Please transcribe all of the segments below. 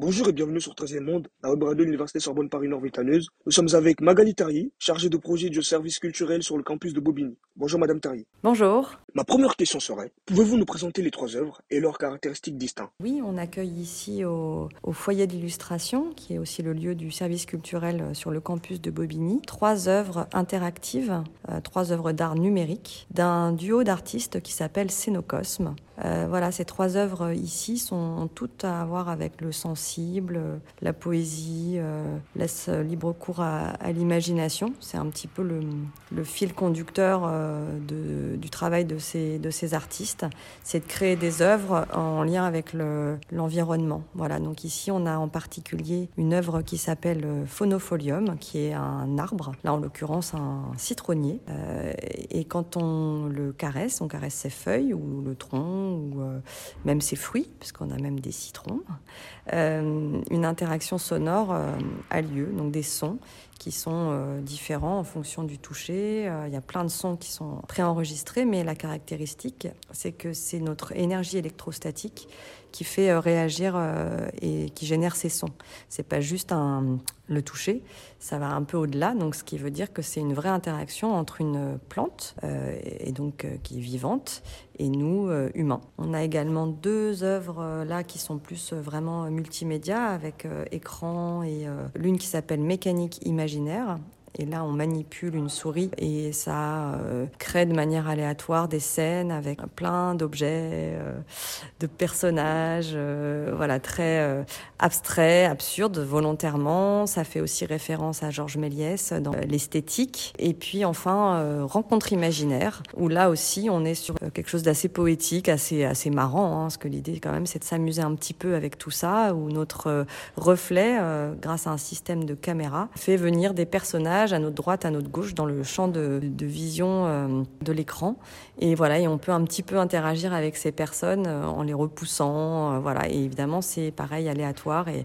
Bonjour et bienvenue sur 13e Monde, la web radio de l'Université Sorbonne Paris Nord Vitaneuse. Nous sommes avec Magali Tarier, chargée de projet du service culturel sur le campus de Bobigny. Bonjour Madame Tarier. Bonjour. Ma première question serait, pouvez-vous nous présenter les trois œuvres et leurs caractéristiques distinctes? Oui, on accueille ici au, foyer d'illustration, qui est aussi le lieu du service culturel sur le campus de Bobigny, trois œuvres interactives, euh, trois œuvres d'art numérique d'un duo d'artistes qui s'appelle Scénocosme. Euh, voilà, ces trois œuvres ici sont toutes à voir avec le sensible, la poésie, euh, laisse libre cours à, l'imagination. C'est un petit peu le, fil conducteur euh, du travail de ces, de ces artistes, c'est de créer des œuvres en lien avec l'environnement. voilà, donc ici on a en particulier une œuvre qui s'appelle Phonofolium, qui est un arbre, là en l'occurrence un citronnier. et quand on le caresse, on caresse ses feuilles ou le tronc ou euh, même ses fruits, puisqu'on a même des citrons, euh, une interaction sonore euh, a lieu, donc des sons qui sont différents en fonction du toucher. Il y a plein de sons qui sont préenregistrés, mais la caractéristique, c'est que c'est notre énergie électrostatique qui fait réagir et qui génère ces sons. C'est pas juste un, le toucher, ça va un peu au-delà, donc ce qui veut dire que c'est une vraie interaction entre une plante, euh, et donc euh, qui est vivante, et nous, euh, humains. On a également deux œuvres là qui sont plus vraiment multimédia, avec écran, et l'une qui s'appelle Mécanique imaginaire, imaginaire et là, on manipule une souris et ça euh, crée de manière aléatoire des scènes avec plein d'objets, euh, de personnages, euh, voilà, très abstraits, absurdes, volontairement. Ça fait aussi référence à Georges Méliès dans l'esthétique. Et puis enfin, rencontre imaginaire, où là aussi, on est sur quelque chose d'assez poétique, assez assez marrant, hein, parce que l'idée quand même, c'est de s'amuser un petit peu avec tout ça, où notre reflet, grâce à un système de caméra, fait venir des personnages à notre droite, à notre gauche, dans le champ de, vision euh, de l'écran. Et voilà, et on peut un petit peu interagir avec ces personnes euh, en les repoussant. Euh, voilà, et évidemment, c'est pareil, aléatoire, et,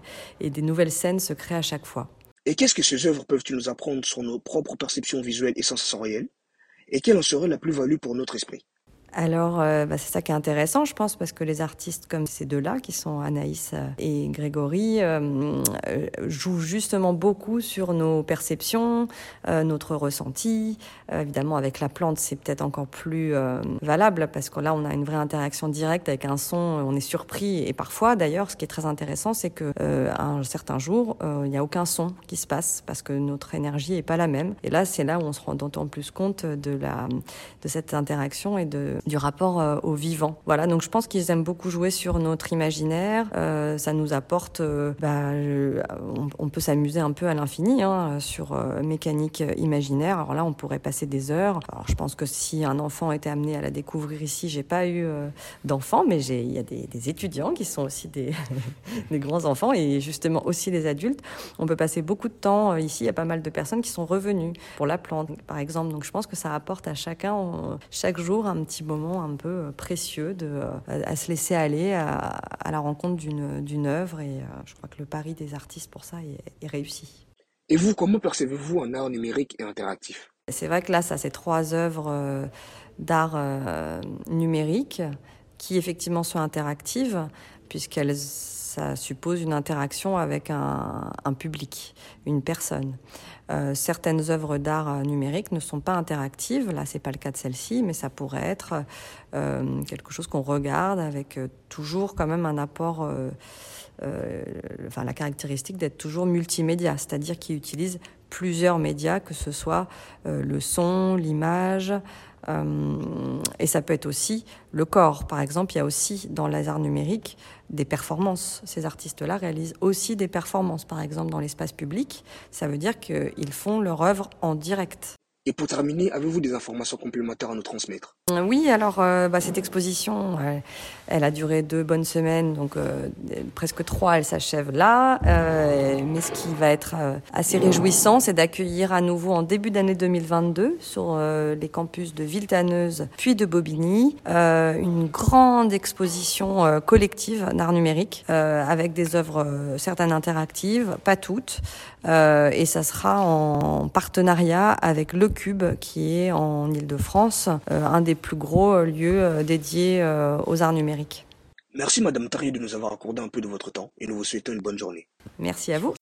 des nouvelles scènes se créent à chaque fois. Et qu'est-ce que ces œuvres peuvent-ils nous apprendre sur nos propres perceptions visuelles et sensorielles? Et quelle en serait la plus-value pour notre esprit? Alors, euh, bah, c'est ça qui est intéressant, je pense, parce que les artistes comme ces deux-là, qui sont Anaïs euh, et Grégory, euh, jouent justement beaucoup sur nos perceptions, notre ressenti. évidemment, avec la plante, c'est peut-être encore plus valable, parce que là, on a une vraie interaction directe avec un son, on est surpris. Et parfois, d'ailleurs, ce qui est très intéressant, c'est que un certain jour, il n'y a aucun son qui se passe, parce que notre énergie n'est pas la même. Et là, c'est là où on se rend d'autant plus compte de, la, de cette interaction et de du rapport euh, au vivant. Voilà, donc je pense qu'ils aiment beaucoup jouer sur notre imaginaire. Euh, ça nous apporte, euh, bah, on, peut s'amuser un peu à l'infini hein, sur mécanique imaginaire. Alors là, on pourrait passer des heures. Alors je pense que si un enfant était amené à la découvrir ici, j'ai pas eu d'enfants, mais il y a des, des, étudiants qui sont aussi des, des grands enfants et justement aussi les adultes. On peut passer beaucoup de temps ici. Il y a pas mal de personnes qui sont revenues pour la plante, par exemple. Donc je pense que ça apporte à chacun chaque jour un petit moment un peu euh, précieux de, euh, à se laisser aller à, la rencontre d'une œuvre. Et euh, je crois que le pari des artistes pour ça est, réussi. Et vous, comment percevez-vous un art numérique et interactif? C'est vrai que là, ça, c'est trois œuvres d'art numérique qui effectivement sont interactives, puisqu'elles ça suppose une interaction avec un, public, une personne. Euh, certaines œuvres d'art euh, numérique ne sont pas interactives. Là, c'est pas le cas de celle-ci, mais ça pourrait être euh, quelque chose qu'on regarde avec toujours quand même un apport. enfin, la caractéristique d'être toujours multimédia, c'est-à-dire qu'il utilise plusieurs médias, que ce soit le son, l'image, euh, et ça peut être aussi le corps. Par exemple, il y a aussi dans les arts numériques des performances. Ces artistes-là réalisent aussi des performances, par exemple dans l'espace public. Ça veut dire qu'ils font leur œuvre en direct. Et pour terminer, avez-vous des informations complémentaires à nous transmettre? Euh, Oui, alors euh, bah, cette exposition, elle a duré deux bonnes semaines, donc euh, presque trois, elle s'achève là. mais ce qui va être assez réjouissant, c'est d'accueillir à nouveau en début d'année 2022 sur les campus de Villetaneuse puis de Bobigny une grande exposition collective d'art numérique avec des œuvres certaines interactives, pas toutes, et ça sera en partenariat avec le Cube, qui est en Ile-de-France, euh, un des plus gros euh, lieux euh, dédiés aux arts numériques. Merci Madame Tarier de nous avoir accordé un peu de votre temps et nous vous souhaitons une bonne journée. Merci à vous.